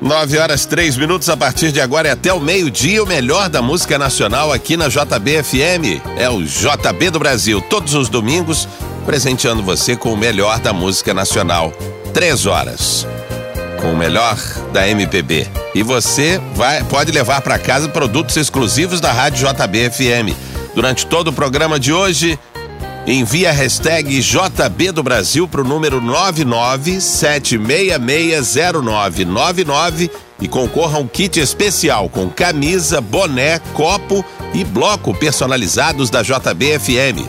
9 horas 3 minutos a partir de agora é até o meio-dia, o melhor da música nacional aqui na JBFM. É o JB do Brasil, todos os domingos, presenteando você com o melhor da música nacional. Três horas. Com o melhor da MPB. E você vai, pode levar para casa produtos exclusivos da Rádio JBFM. Durante todo o programa de hoje, Envie a hashtag JB do Brasil para o número 997660999 e concorra a um kit especial com camisa, boné, copo e bloco personalizados da JBFM.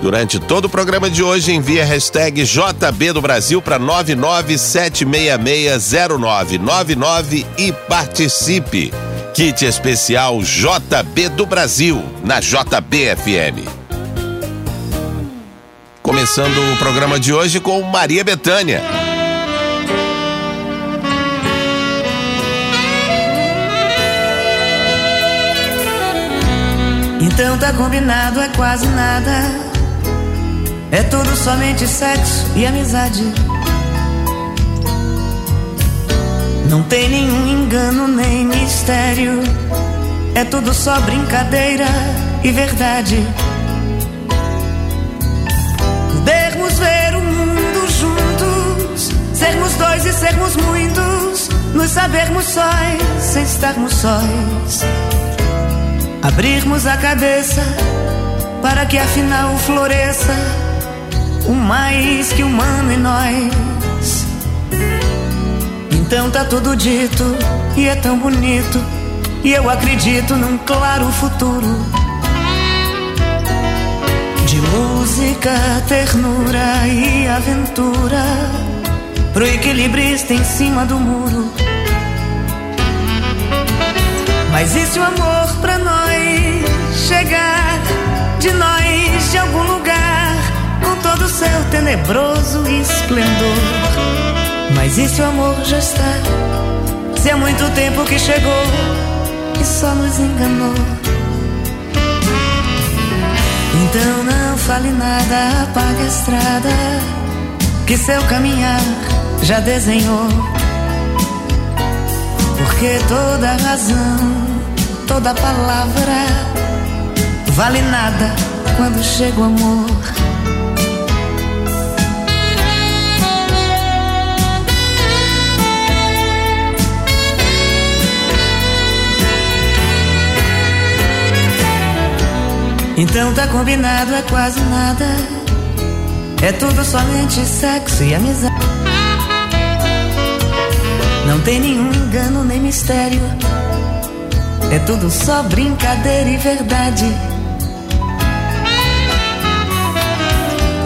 Durante todo o programa de hoje, envie a hashtag JB do Brasil para 997660999 e participe. Kit especial JB do Brasil na JBFM. Começando o programa de hoje com Maria Betânia. Então tá combinado, é quase nada. É tudo somente sexo e amizade. Não tem nenhum engano nem mistério. É tudo só brincadeira e verdade. Dois e sermos muitos, nos sabermos sóis sem estarmos sóis. Abrirmos a cabeça para que afinal floresça o mais que humano em nós. Então tá tudo dito e é tão bonito, e eu acredito num claro futuro de música, ternura e aventura Pro equilibrista em cima do muro. Mas e se o amor pra nós chegar De nós de algum lugar Com todo o seu tenebroso esplendor? Mas e se o amor já está? Se há muito tempo que chegou E só nos enganou. Então não fale nada, apague a estrada que seu caminhar já desenhou. Porque toda razão, toda palavra vale nada quando chega o amor. Então tá combinado, é quase nada. É tudo somente sexo e amizade. Não tem nenhum engano nem mistério. É tudo só brincadeira e verdade.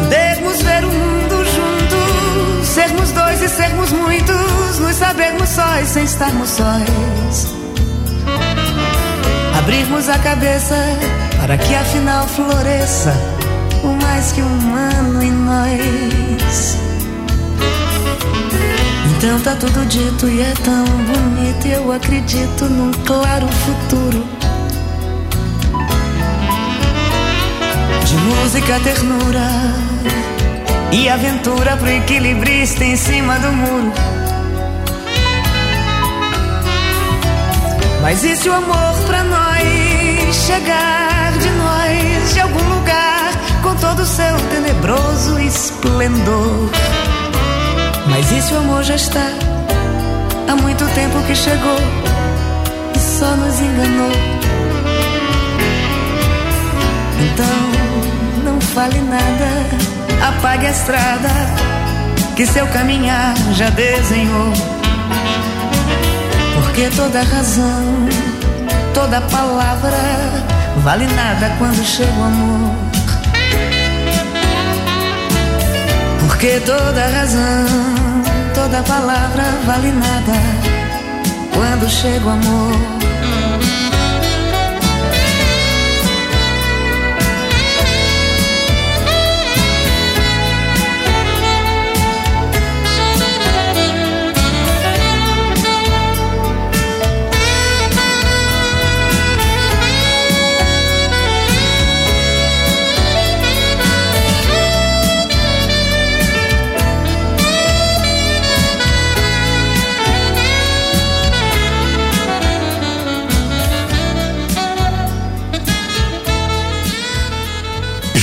Podermos ver o mundo juntos, sermos dois e sermos muitos, nos sabermos sóis sem estarmos sóis. Abrirmos a cabeça para que afinal floresça o mais que humano em nós. Então tá tudo dito e é tão bonito, eu acredito num claro futuro. De música, ternura e aventura pro equilibrista em cima do muro. Mas e se o amor pra nós chegar? de nós de algum lugar com todo o seu tenebroso esplendor. Mas e se o amor já está há muito tempo que chegou e só nos enganou? Então não fale nada, apague a estrada que seu caminhar já desenhou. Porque toda razão, toda palavra vale nada quando chega o amor. Porque toda razão, toda palavra vale nada quando chega o amor.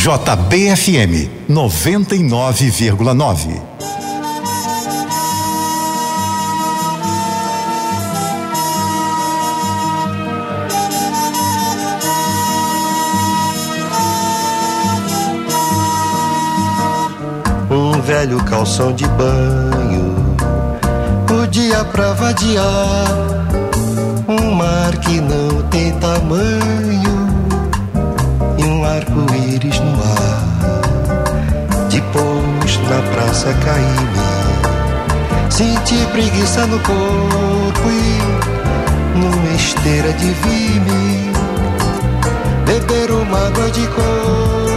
JBFM 99,9. Um velho calção de banho, o dia pra vadiar, um mar que não tem tamanho e um arco-íris preguiça cair Senti preguiça no corpo e numa esteira de vime beber uma água de cor.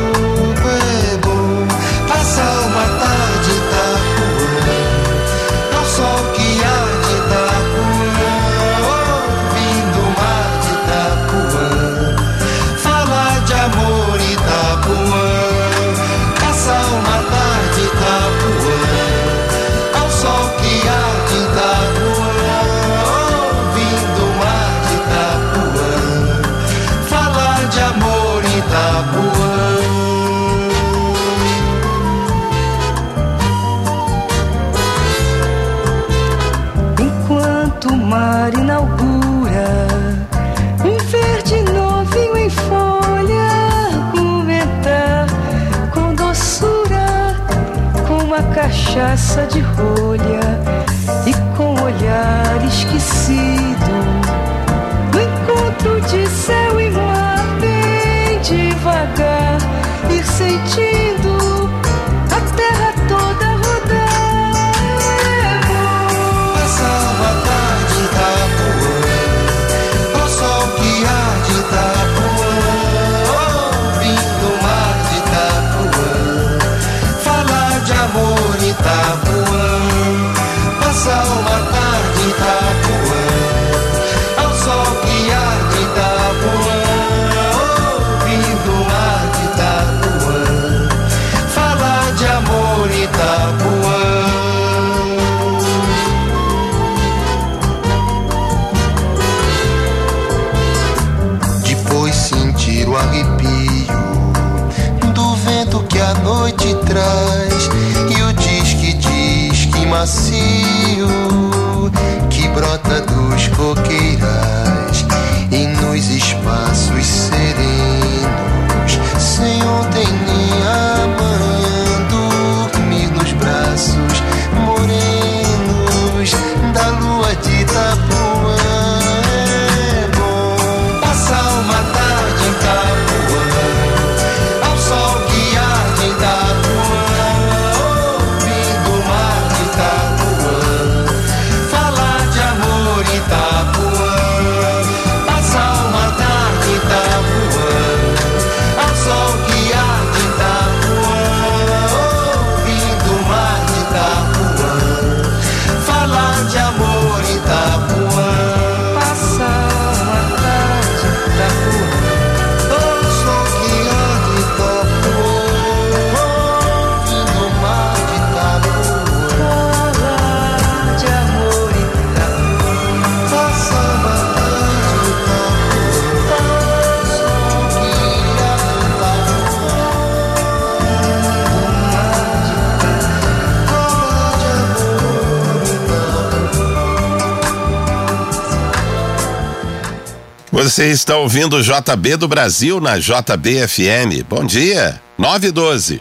Você está ouvindo o JB do Brasil na JBFM. Bom dia, 912.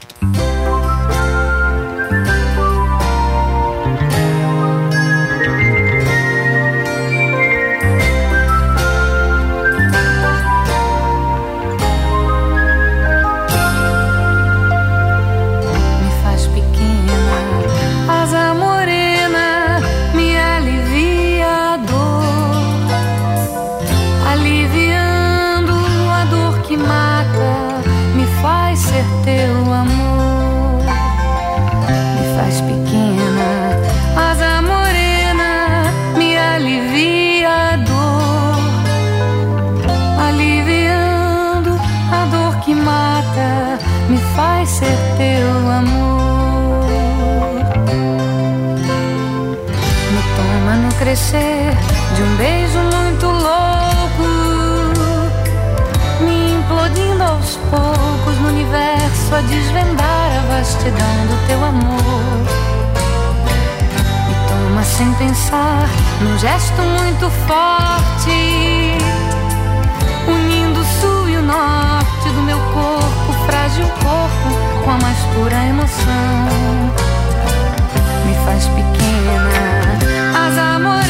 gratidão do teu amor. Me toma sem pensar, num gesto muito forte, unindo o sul e o norte do meu corpo, frágil corpo, com a mais pura emoção. Me faz pequena, as amores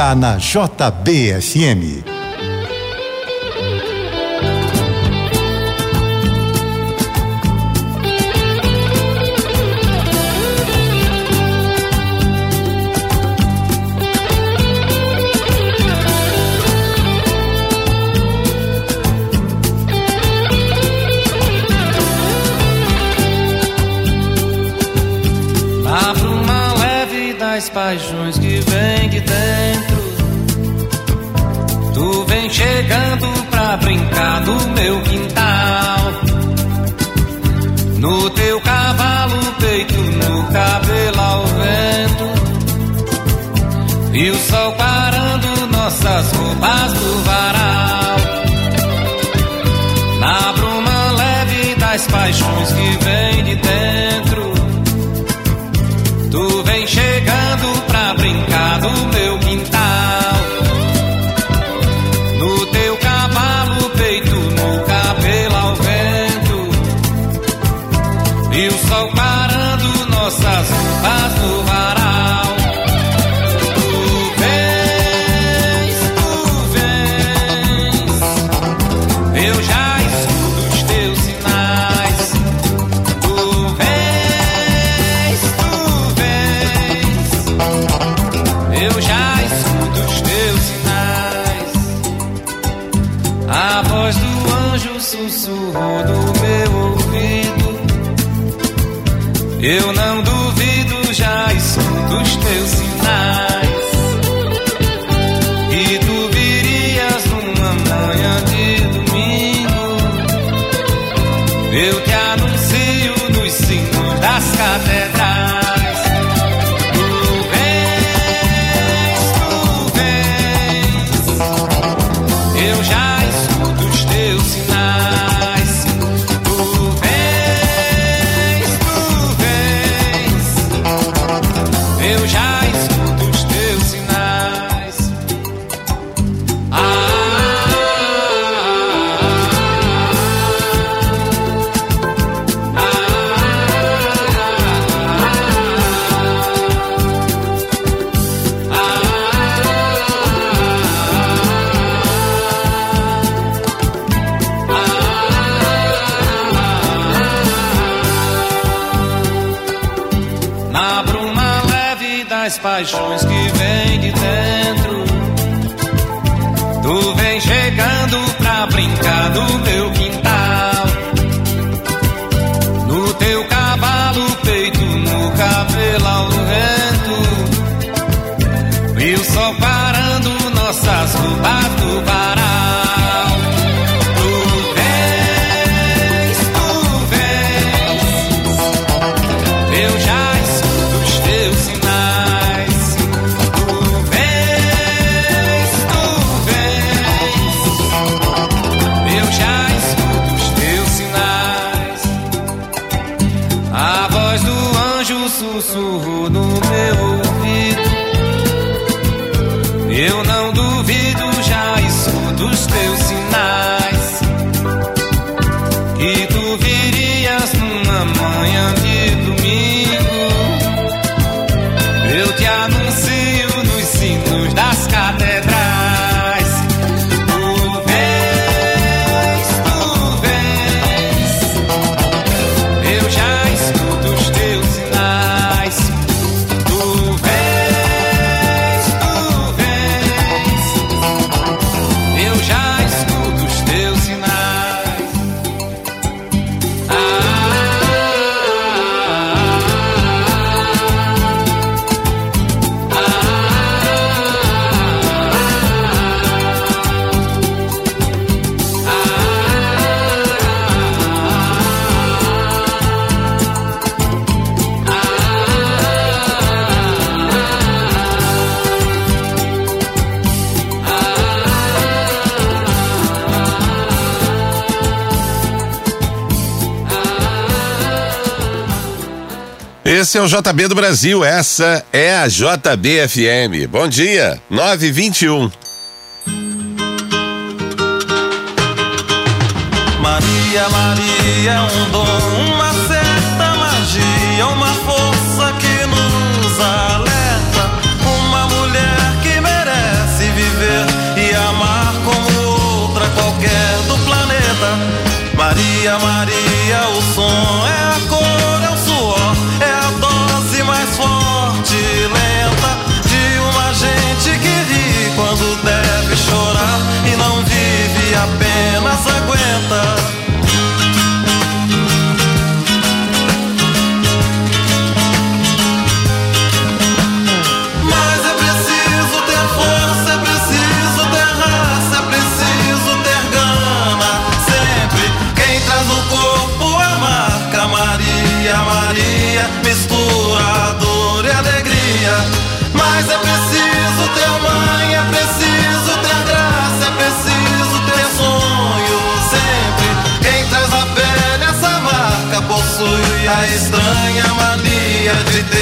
tá na JBFM. paixões que vem, que tem. quintal. No teu cavalo, peito, no cabelo ao vento. E o sol parando nossas roupas do varal. Na bruma leve das paixões que vem de dentro. Tu vem chegando pra brincar do meu. Eu não duvido, já escuto os teus paixões que vêm de terra. Esse é o JB do Brasil, essa é a JBFM. Bom dia, 921. Maria, Maria é um dom, uma certa magia, uma força que nos alerta. Uma mulher que merece viver e amar como outra qualquer do planeta. Maria, Maria. estranha mania de ter.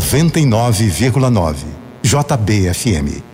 99,9. JBFM.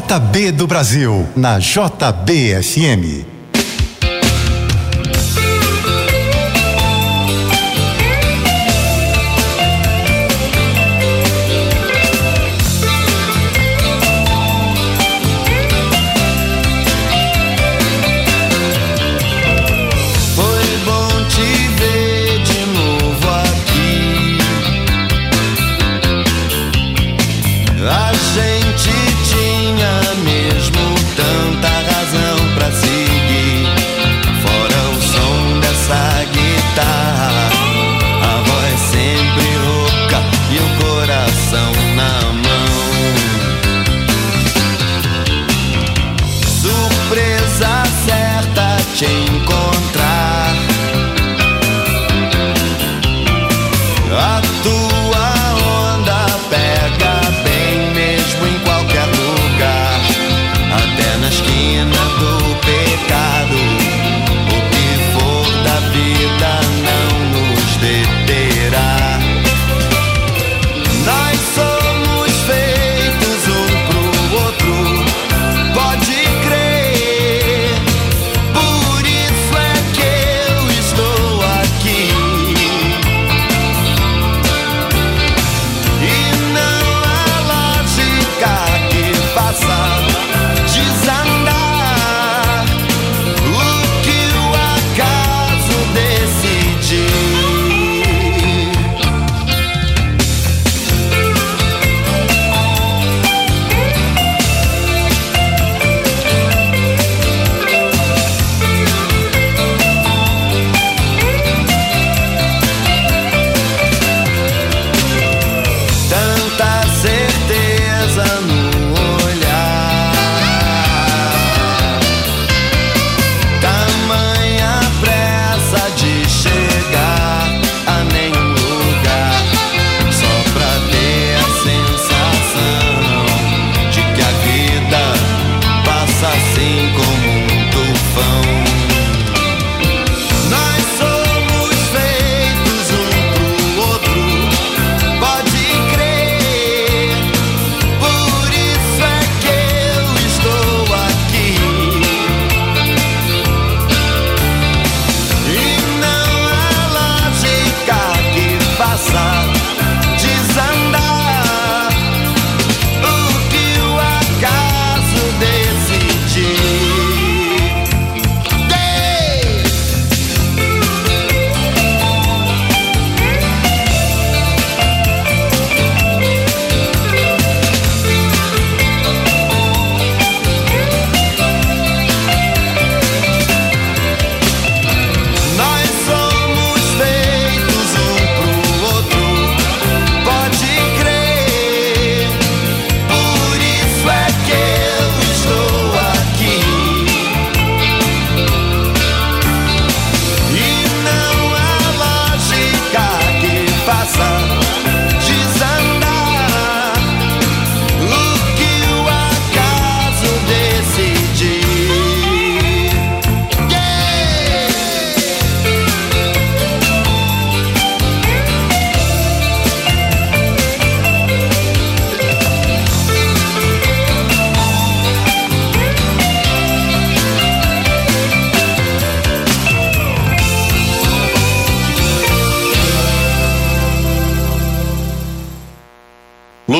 JB do Brasil, na JBFM. Te encontrar.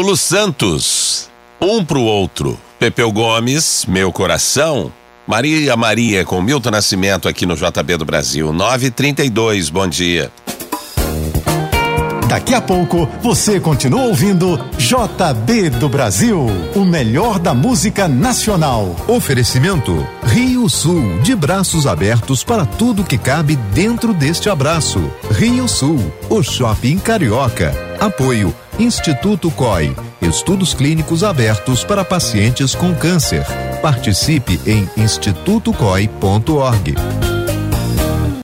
Lulu Santos, um pro outro. Pepeu Gomes, meu coração. Maria Maria com Milton Nascimento aqui no JB do Brasil. 932, bom dia. Daqui a pouco você continua ouvindo JB do Brasil, o melhor da música nacional. Oferecimento Rio Sul, de braços abertos para tudo que cabe dentro deste abraço. Rio Sul, o shopping carioca. Apoio Instituto COI, estudos clínicos abertos para pacientes com câncer. Participe em institutocoi.org.